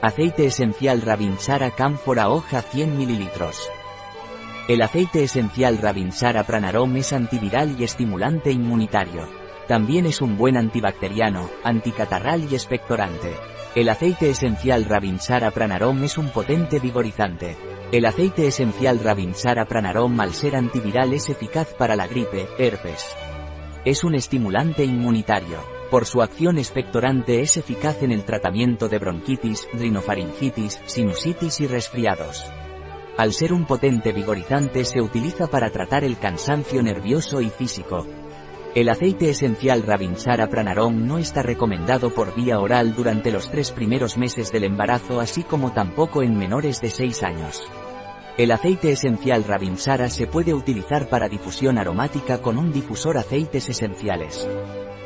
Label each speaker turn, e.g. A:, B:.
A: Aceite esencial Ravinsara Cámfora hoja 100 ml. El aceite esencial Ravinsara Pranarom es antiviral y estimulante inmunitario. También es un buen antibacteriano, anticatarral y expectorante. El aceite esencial Ravinsara Pranarom es un potente vigorizante. El aceite esencial Ravinsara Pranarom al ser antiviral es eficaz para la gripe, herpes. Es un estimulante inmunitario. Por su acción expectorante es eficaz en el tratamiento de bronquitis, rinofaringitis, sinusitis y resfriados. Al ser un potente vigorizante se utiliza para tratar el cansancio nervioso y físico. El aceite esencial Ravinsara Pranarom no está recomendado por vía oral durante los tres primeros meses del embarazo así como tampoco en menores de 6 años. El aceite esencial Ravinsara se puede utilizar para difusión aromática con un difusor aceites esenciales